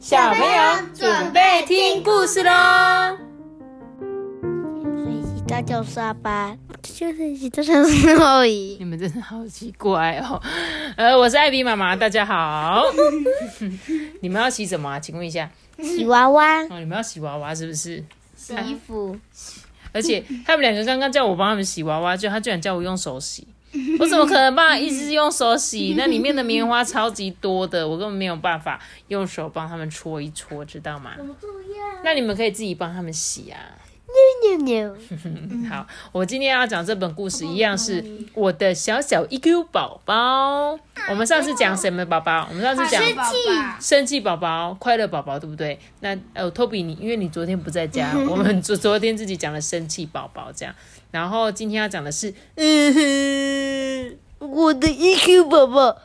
小朋友准备听故事喽！水洗澡就是阿班，就是洗澡就是后姨。你们真的好奇怪哦。呃，我是艾比妈妈，大家好。你们要洗什么啊？请问一下。洗娃娃、哦，你们要洗娃娃是不是？洗衣服，而且他们两个刚刚叫我帮他们洗娃娃，就他居然叫我用手洗。我怎么可能帮？一直用手洗？那里面的棉花超级多的，我根本没有办法用手帮他们搓一搓，知道吗？那你们可以自己帮他们洗啊。扭扭。好，我今天要讲这本故事，一样是我的小小 EQ 宝宝。我们上次讲什么宝宝？我们上次讲生气宝宝、快乐宝宝，对不对？那呃，托比你，因为你昨天不在家，我们昨昨天自己讲了生气宝宝这样，然后今天要讲的是，嗯哼，我的 EQ 宝宝，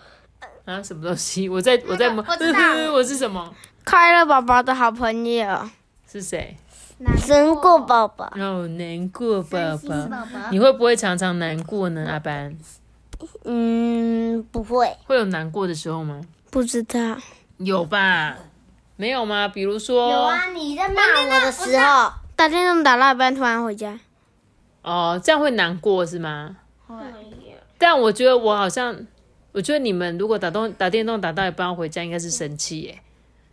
啊，什么东西？我在我在摸，我知道嗯哼我是什么？快乐宝宝的好朋友，是谁？难过宝宝。哦，难过宝宝，你会不会常常难过呢？阿班嗯，不会，会有难过的时候吗？不知道。有吧？没有吗？比如说，有啊你在骂我的时候，打电动打到一半突然回家。哦，这样会难过是吗？会但我觉得我好像，我觉得你们如果打动打电动打到一半要回家，应该是生气耶，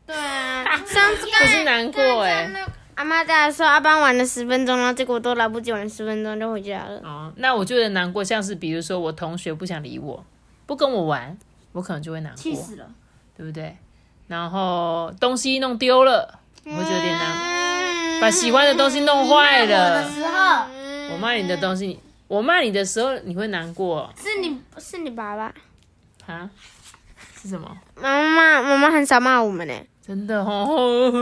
对啊，上 次不是难过哎。阿妈在的时候，阿班玩了十分钟，然后结果都来不及玩十分钟就回家了。哦，那我觉得难过，像是比如说我同学不想理我，不跟我玩，我可能就会难过，了。对不对？然后东西弄丢了，我会觉得有点难，把喜欢的东西弄坏了。时候我骂你的东西，我骂你的时候，你会难过是你是你爸爸，啊？是什么？妈妈妈妈很少骂我们呢。真的哦，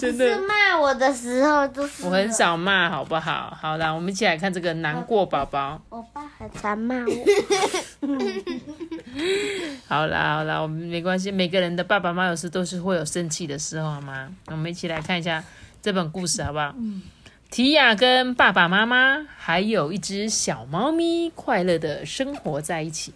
真的。是骂我的时候就是我很少骂，好不好？好啦，我们一起来看这个难过宝宝。我爸很常骂我。好啦，好啦，我们没关系，每个人的爸爸妈妈有时都是会有生气的时候，好吗？我们一起来看一下这本故事，好不好？提亚跟爸爸妈妈还有一只小猫咪快乐的生活在一起。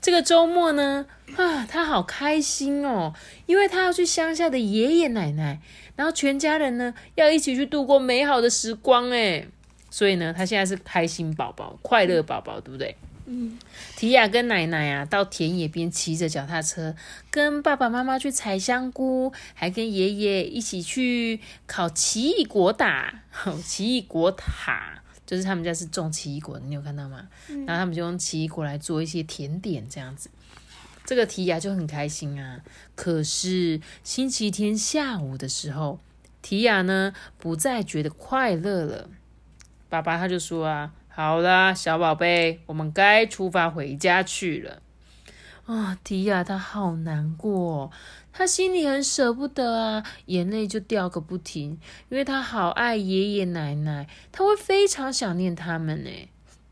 这个周末呢，啊，他好开心哦，因为他要去乡下的爷爷奶奶，然后全家人呢要一起去度过美好的时光，哎，所以呢，他现在是开心宝宝、快乐宝宝，对不对？嗯，提亚跟奶奶啊，到田野边骑着脚踏车，跟爸爸妈妈去采香菇，还跟爷爷一起去烤奇异果打，奇异果塔。就是他们家是种奇异果的，你有看到吗？然后他们就用奇异果来做一些甜点，这样子。这个提亚就很开心啊。可是星期天下午的时候，提亚呢不再觉得快乐了。爸爸他就说啊：“好啦，小宝贝，我们该出发回家去了。”啊，提亚他好难过，他心里很舍不得啊，眼泪就掉个不停，因为他好爱爷爷奶奶，他会非常想念他们呢。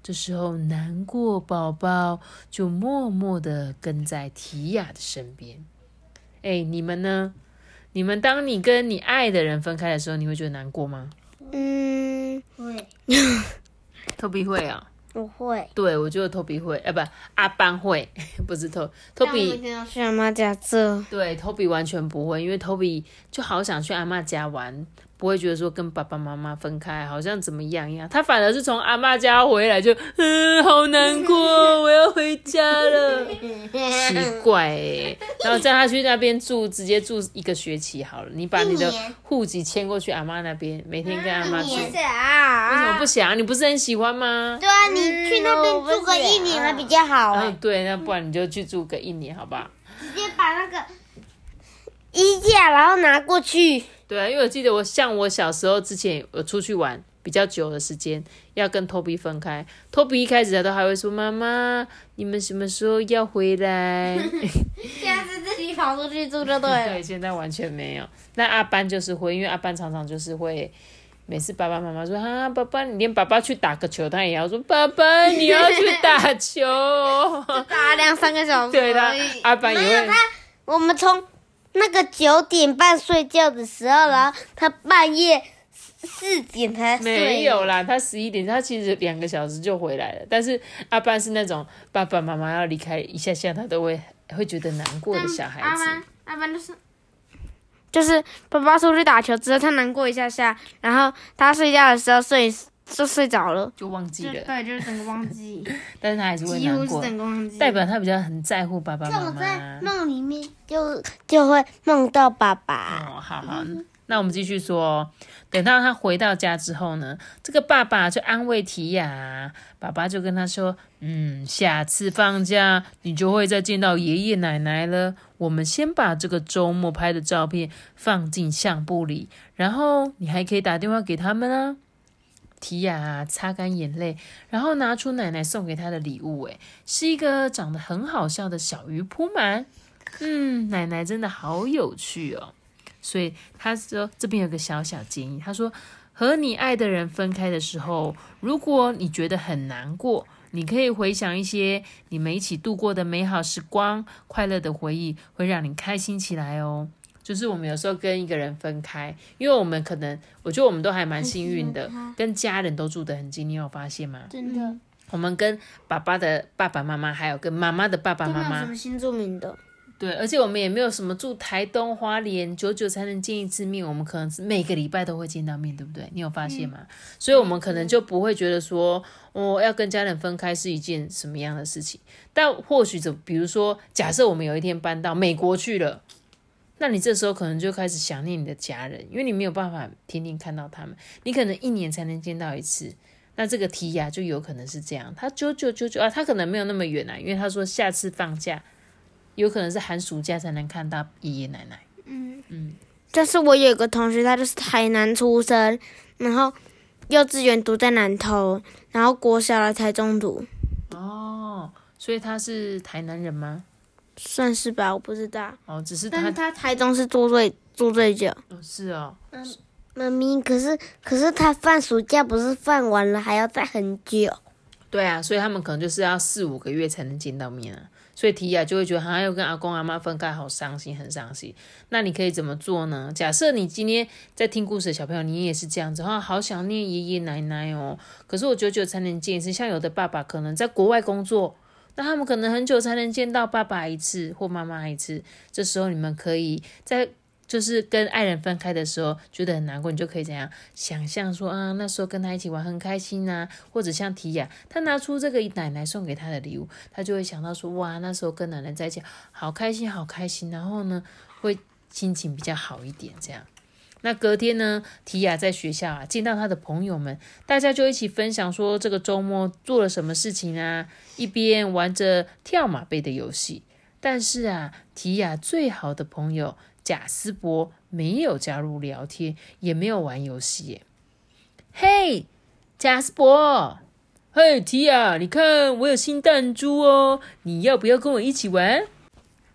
这时候，难过宝宝就默默的跟在提亚的身边。哎，你们呢？你们当你跟你爱的人分开的时候，你会觉得难过吗？嗯，会，托比会啊。不会。对，我觉得托比会，哎，不，阿班会，不是托托比。去阿妈家这。对，托比完全不会，因为托比就好想去阿妈家玩，不会觉得说跟爸爸妈妈分开好像怎么样一样。他反而是从阿妈家回来就，嗯，好难过，我要回家了，奇怪哎。然后叫他去那边住，直接住一个学期好了。你把你的户籍迁过去阿妈那边，每天跟阿妈住。为什么不想？你不是很喜欢吗？对啊，你去那边住个一年还比较好哎。嗯，对，那不然你就去住个一年，好吧？直接把那个衣架然后拿过去。对啊，因为我记得我像我小时候之前我出去玩比较久的时间，要跟托比分开。托比一开始他都还会说：“妈妈，你们什么时候要回来？”现在是自己跑出去住就对了。对，现在完全没有。那阿班就是会，因为阿班常常就是会，每次爸爸妈妈说：“啊，爸爸，你连爸爸去打个球，他也要说：爸爸，你要去打球。” 打两三个小时。对的，阿班也会。我们从。那个九点半睡觉的时候，然后他半夜四点才睡。没有啦，他十一点，他其实两个小时就回来了。但是阿班是那种爸爸妈妈要离开一下下，他都会会觉得难过的小孩子。阿班就是就是爸爸出去打球之后，他难过一下下，然后他睡觉的时候睡就睡着了，就忘记了，对，就是整个忘记，但是他还是会几乎是难过，整个忘记，代表他比较很在乎爸爸妈这种在妈。梦里面就就会梦到爸爸。哦，好好，那我们继续说哦。等到他回到家之后呢，这个爸爸就安慰提亚，爸爸就跟他说：“嗯，下次放假你就会再见到爷爷奶奶了。我们先把这个周末拍的照片放进相簿里，然后你还可以打电话给他们啊。”提亚擦干眼泪，然后拿出奶奶送给他的礼物，诶，是一个长得很好笑的小鱼铺满。嗯，奶奶真的好有趣哦。所以他说这边有个小小建议，他说和你爱的人分开的时候，如果你觉得很难过，你可以回想一些你们一起度过的美好时光，快乐的回忆会让你开心起来哦。就是我们有时候跟一个人分开，因为我们可能，我觉得我们都还蛮幸运的跟家人都住得很近。你有发现吗？真的，我们跟爸爸的爸爸妈妈，还有跟妈妈的爸爸妈妈都没有什么，新住民的，对，而且我们也没有什么住台东花莲，久久才能见一次面，我们可能是每个礼拜都会见到面，对不对？你有发现吗？所以我们可能就不会觉得说，哦，要跟家人分开是一件什么样的事情。但或许就，比如说，假设我们有一天搬到美国去了，那你这时候可能就开始想念你的家人，因为你没有办法天天看到他们，你可能一年才能见到一次。那这个提亚就有可能是这样，他九九九九啊，他可能没有那么远啊，因为他说下次放假有可能是寒暑假才能看到爷爷奶奶。嗯嗯，但是我有个同学，他就是台南出生，然后幼稚园读在南投，然后国小来台中读，哦，所以他是台南人吗？算是吧，我不知道。哦，只是他但是他台中是住最住最久，哦是哦，妈咪，可是可是他放暑假不是放完了还要再很久？对啊，所以他们可能就是要四五个月才能见到面啊。所以提亚就会觉得，好像要跟阿公阿妈分开，好伤心，很伤心。那你可以怎么做呢？假设你今天在听故事的小朋友，你也是这样子，啊，好想念爷爷奶奶哦。可是我久久才能见一次，像有的爸爸可能在国外工作，那他们可能很久才能见到爸爸一次或妈妈一次。这时候你们可以在就是跟爱人分开的时候，觉得很难过，你就可以怎样想象说啊，那时候跟他一起玩很开心呐、或者像提亚，他拿出这个奶奶送给他的礼物，他就会想到说哇，那时候跟奶奶在一起好开心，好开心，然后呢，会心情比较好一点这样。那隔天呢，提亚在学校啊见到他的朋友们，大家就一起分享说这个周末做了什么事情啊，一边玩着跳马背的游戏。但是啊，提亚最好的朋友贾斯伯没有加入聊天，也没有玩游戏。嘿，贾斯伯，嘿，提亚，你看我有新弹珠哦，你要不要跟我一起玩？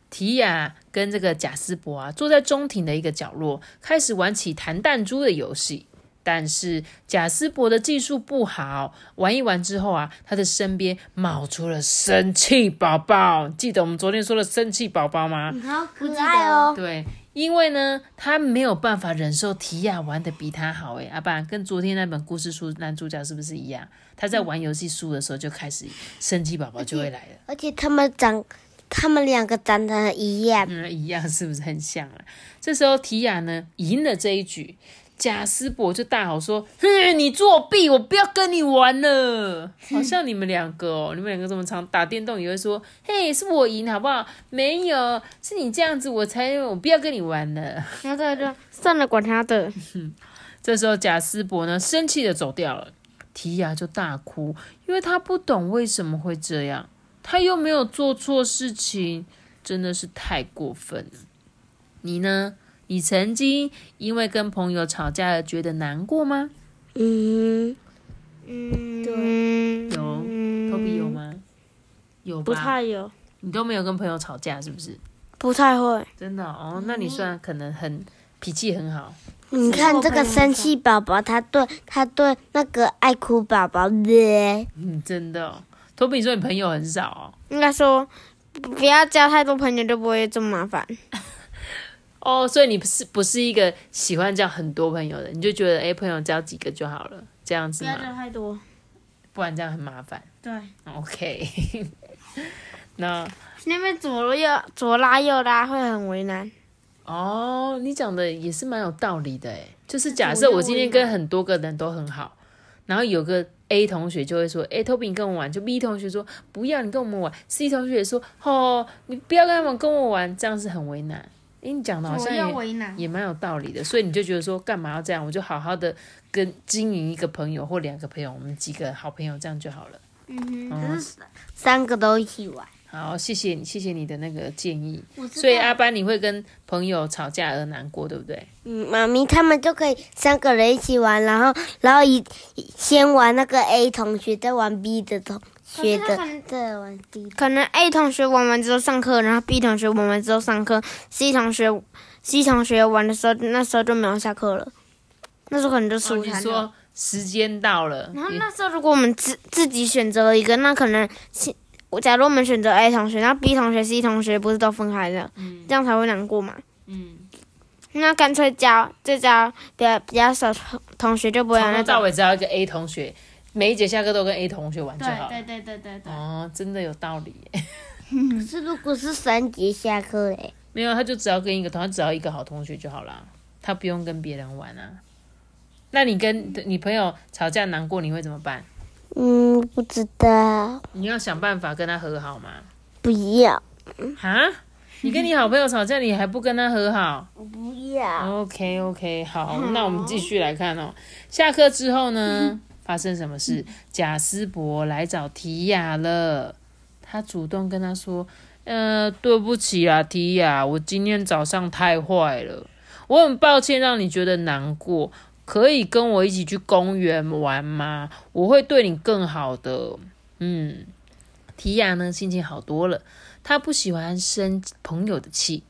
提亚跟这个贾斯伯啊，坐在中庭的一个角落，开始玩起弹弹珠的游戏。但是贾斯伯的技术不好，玩一玩之后啊，他的身边冒出了生气宝宝。记得我们昨天说的生气宝宝吗？好可爱哦！对，因为呢，他没有办法忍受提亚玩的比他好。诶，阿爸跟昨天那本故事书男主角是不是一样？他在玩游戏输的时候就开始生气，宝宝就会来了。而且他们长，他们两个长得一样。嗯，一样是不是很像啊？这时候提亚呢赢了这一局，贾斯伯就大吼说：“哼，你作弊，我不要跟你玩了。”好像你们两个哦，你们两个这么常打电动，也会说：“嘿，是我赢好不好？”没有，是你这样子，我才我不要跟你玩了。然后这就算了，管他的。这时候贾斯伯呢生气的走掉了，提亚就大哭，因为他不懂为什么会这样，他又没有做错事情，真的是太过分了。你呢？你曾经因为跟朋友吵架而觉得难过吗？嗯，嗯，对有，托比有吗？有吧？不太有，你都没有跟朋友吵架是不是？不太会。真的哦，那你算可能很脾气很好。你看这个生气宝宝，他对他对那个爱哭宝宝的，嗯，真的、哦。托比，你说你朋友很少哦。应该说，不要交太多朋友，就不会这么麻烦。哦，所以你不是不是一个喜欢交很多朋友的，你就觉得哎，朋友交几个就好了，这样子不要嘛，交太多。不然这样很麻烦。对，OK，那那边左右左拉右拉会很为难。哦，你讲的也是蛮有道理的诶，就是假设我今天跟很多个人都很好，然后有个 A 同学就会说，哎，Toby 你跟我玩，就 B 同学说不要你跟我们玩，C 同学也说，哦，你不要跟他们跟我玩，这样是很为难。哎，你讲的好像也蛮有道理的，所以你就觉得说，干嘛要这样？我就好好的跟经营一个朋友或两个朋友，我们几个好朋友这样就好了。嗯哼，可是三个都一起玩。好，谢谢你，谢谢你的那个建议。所以阿班，你会跟朋友吵架而难过，对不对？嗯，妈咪他们就可以三个人一起玩，然后然后一先玩那个 A 同学，再玩 B 的同学的再玩 D。可能 A 同学玩完之后上课，然后 B 同学玩完之后上课，C 同学 C 同学玩的时候，那时候就没有下课了，那时候可能就哦，输他了。你说时间到了，然后那时候如果我们自自己选择了一个，那可能是我假如我们选择 A 同学，然后 B 同学、C 同学不是都分开了，这样才会难过嘛。嗯，那干脆教就教比较比较少同同学，就不会从那种。头到尾只要一个 A 同学，每一节下课都跟 A 同学玩就好了。对对对对对。哦，真的有道理耶。可是如果是三节下课嘞，没有，他就只要跟一个同，他只要一个好同学就好啦，他不用跟别人玩啊。那你跟你朋友吵架难过，你会怎么办？嗯，不知道，你要想办法跟他和好吗？不要，哈？你跟你好朋友吵架，你还不跟他和好不要。？OK OK，好，那我们继续来看哦。下课之后呢，发生什么事？贾斯伯来找提亚了，他主动跟他说：“呃，对不起啊，提亚，我今天早上太坏了，我很抱歉让你觉得难过。可以跟我一起去公园玩吗？我会对你更好的。”嗯，提亚呢心情好多了，他不喜欢生朋友的气。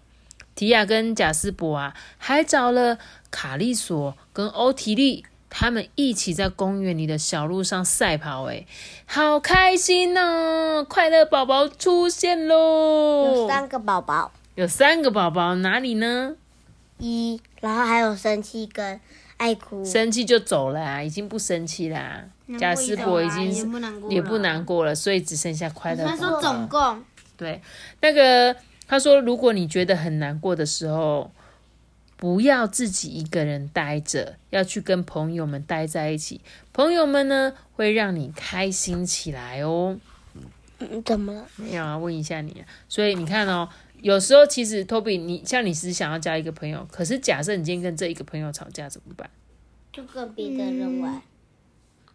提亚跟贾斯伯啊，还找了卡利索跟欧提利，他们一起在公园里的小路上赛跑，诶，好开心哦！快乐宝宝出现喽！有三个宝宝，有三个宝宝，哪里呢？一，然后还有生气跟爱哭。生气就走了啊，已经不生气啦。贾斯伯已经是不难过，也不难。过了，所以只剩下快乐。他说总共对，那个他说，如果你觉得很难过的时候，不要自己一个人待着，要去跟朋友们待在一起。朋友们呢，会让你开心起来哦。嗯，怎么了？没有啊，问一下你啊。所以你看哦，有时候其实 Toby，你像你只想要交一个朋友，可是假设你今天跟这一个朋友吵架怎么办？就跟别的人玩。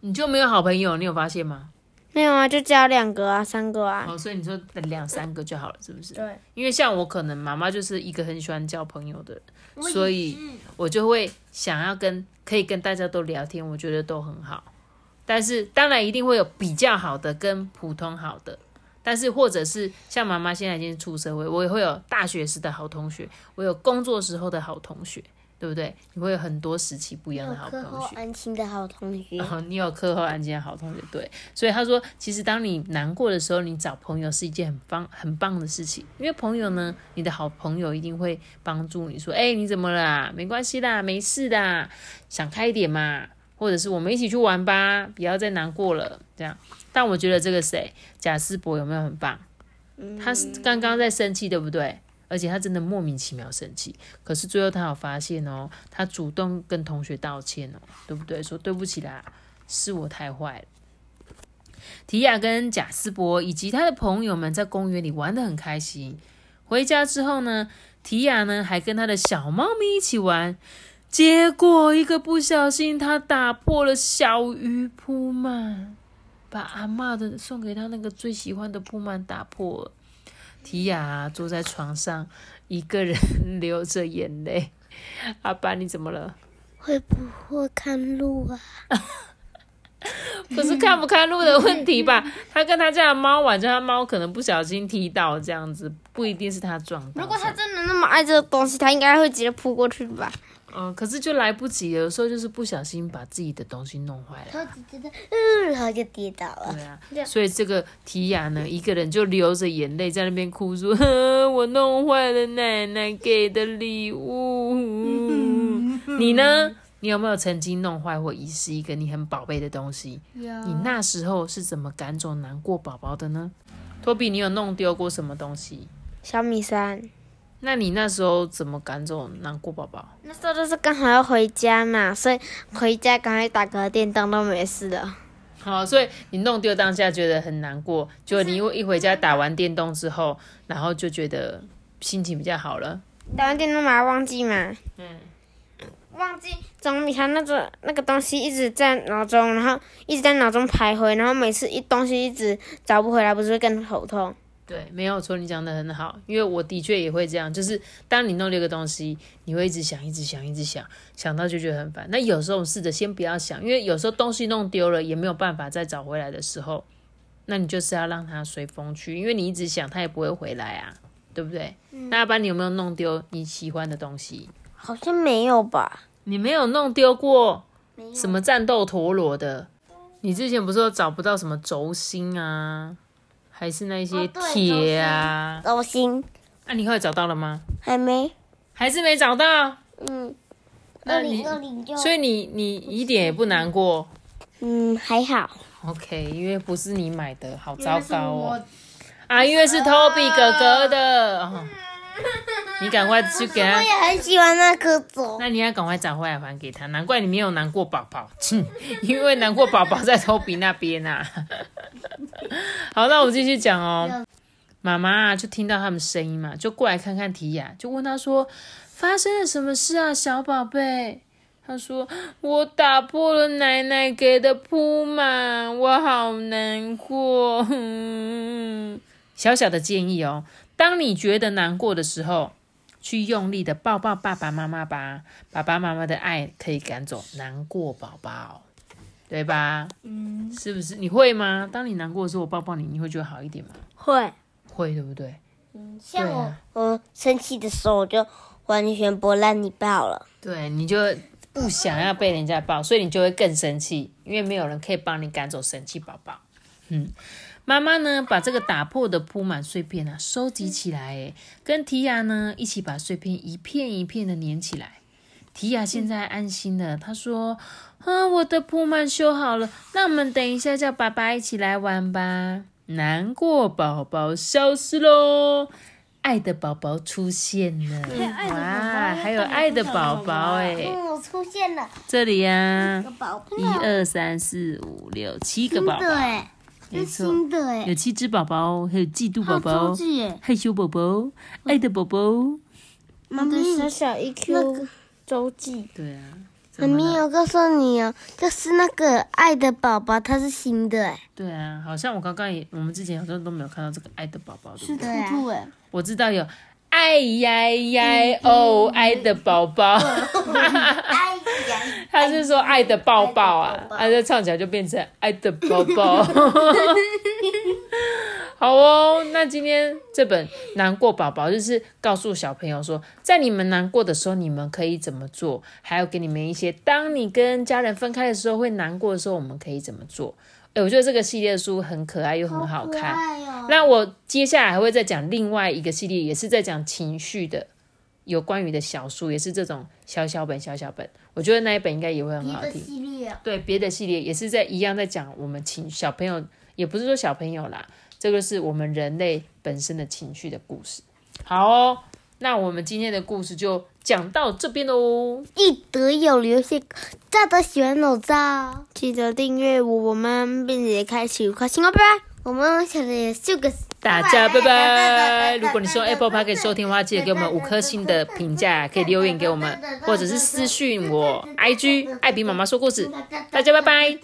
你就没有好朋友，你有发现吗？没有啊，就交两个啊，三个啊。哦，所以你说两三个就好了，是不是？对。因为像我可能妈妈就是一个很喜欢交朋友的人，所以我就会想要跟可以跟大家都聊天，我觉得都很好。但是当然一定会有比较好的跟普通好的，但是或者是像妈妈现在已经出社会，我也会有大学时的好同学，我有工作时候的好同学，对不对？你会有很多时期不一样的好课后同学。安静的好同学你有课后安静的好同学，对，所以他说，其实当你难过的时候，你找朋友是一件很棒很棒的事情，因为朋友呢，你的好朋友一定会帮助你说，哎、你怎么啦？没关系啦，没事的，想开一点嘛，或者是我们一起去玩吧，不要再难过了，这样。但我觉得这个谁，贾斯伯有没有很棒？他是刚刚在生气，对不对？而且他真的莫名其妙生气，可是最后他有发现哦，他主动跟同学道歉哦，对不对？说对不起啦，是我太坏了。提亚跟贾斯伯以及他的朋友们在公园里玩得很开心。回家之后呢，提亚呢还跟他的小猫咪一起玩，结果一个不小心，他打破了小鱼铺满，把阿嬷的送给他那个最喜欢的铺满打破了。提亚坐在床上，一个人 流着眼泪。阿爸，你怎么了？会不会看路啊？不是看不看路的问题吧？他跟他家的猫玩，就他猫可能不小心踢到这样子，不一定是他撞的。如果他真的那么爱这个东西，他应该会直接扑过去吧？嗯，可是就来不及了，有时候就是不小心把自己的东西弄坏了。他只觉得，嗯，然后就跌倒了。对啊，所以这个提亚呢，一个人就流着眼泪在那边哭说：“呵我弄坏了奶奶给的礼物。”你呢？你有没有曾经弄坏或遗失一个你很宝贝的东西？有你那时候是怎么赶走难过宝宝的呢？托比，你有弄丢过什么东西？小米三，那你那时候怎么赶走难过宝宝？那时候就是刚好要回家嘛，所以回家赶快打个电动都没事了。好，所以你弄丢当下觉得很难过，结果你一回家打完电动之后，然后就觉得心情比较好了。打完电动马上忘记嘛，嗯，忘记总比他那个那个东西一直在脑中，然后一直在脑中徘徊，然后每次一东西一直找不回来，不是会更头痛？对，没有错，你讲的很好，因为我的确也会这样，就是当你弄丢一个东西，你会一直想，一直想，一直想，想到就觉得很烦。那有时候试着先不要想，因为有时候东西弄丢了也没有办法再找回来的时候，那你就是要让它随风去，因为你一直想，它也不会回来啊，对不对？那阿班，你有没有弄丢你喜欢的东西？好像没有吧？你没有弄丢过什么战斗陀螺的？你之前不是说找不到什么轴心啊，还是那些铁啊？轴心那、你后来找到了吗？还没，还是没找到？嗯，那你所以你你一点也不难过嗯还好，？OK，因为不是你买的，好糟糕哦。啊，因为是 Toby 哥哥的，哦、你赶快去给他我也很喜欢那颗走，那你要赶快找回来还给他，难怪你没有难过宝宝，哼因为难过宝宝在托比那边呐、好，那我继续讲哦。妈妈啊，就听到他们声音嘛，就过来看看提亚，就问他说：“发生了什么事啊，小宝贝？”他说：“我打破了奶奶给的铺满，我好难过。哼”小小的建议哦，当你觉得难过的时候，去用力的抱抱爸爸妈妈吧，爸爸妈妈的爱可以赶走难过宝宝，对吧？嗯，是不是？你会吗？当你难过的时候，我抱抱你，你会觉得好一点吗？会，会，对不对？嗯像我我生气的时候，我就完全不让你抱了。对，你就不想要被人家抱，所以你就会更生气，因为没有人可以帮你赶走生气宝宝。嗯，妈妈呢把这个打破的铺满碎片啊收集起来，诶，跟提亚呢一起把碎片一片一片的粘起来。提亚现在安心了，她说：“啊，我的铺满修好了，那我们等一下叫爸爸一起来玩吧。”难过宝宝消失喽。爱的宝宝出现了，哇，还有爱的宝宝哎，出现了，这里呀、个宝贝，一二三四五六七个宝宝，哎，没错，新的哎，有七只宝宝，还有嫉妒宝宝、耶，害羞宝宝、爱的宝宝。妈咪，小小 EQ 周记，对啊，妈？咪，我告诉你哦，就是那个爱的宝宝，它是新的哎，对啊，好像我刚刚也，我们之前好像都没有看到这个爱的宝宝，对不对？对啊，哎，我知道有爱呀呀哦，爱的宝宝，他是说爱的抱抱啊爱的抱，抱他就唱起来就变成爱的抱抱。好哦，那今天这本《难过宝宝》就是告诉小朋友说，在你们难过的时候，你们可以怎么做，还有给你们一些，当你跟家人分开的时候会难过的时候，我们可以怎么做。哎，我觉得这个系列的书很可爱又很好看。哦，那我接下来还会再讲另外一个系列，也是在讲情绪的，有关于的小书，也是这种小小本小小本。我觉得那一本应该也会很好听。系列哦，对，别的系列也是在一样在讲我们情小朋友，也不是说小朋友啦，这个是我们人类本身的情绪的故事。好哦，那我们今天的故事就讲到这边喽。记得有留下大的喜欢手照，记得订阅我们，并且开启五颗星哦，拜拜。我们想的也是个大家拜拜！如果你是用 Apple Park 收听的话，记得给我们五颗星的评价，可以留言给我们，或者是私讯我 IG 艾比妈妈说故事。大家拜拜。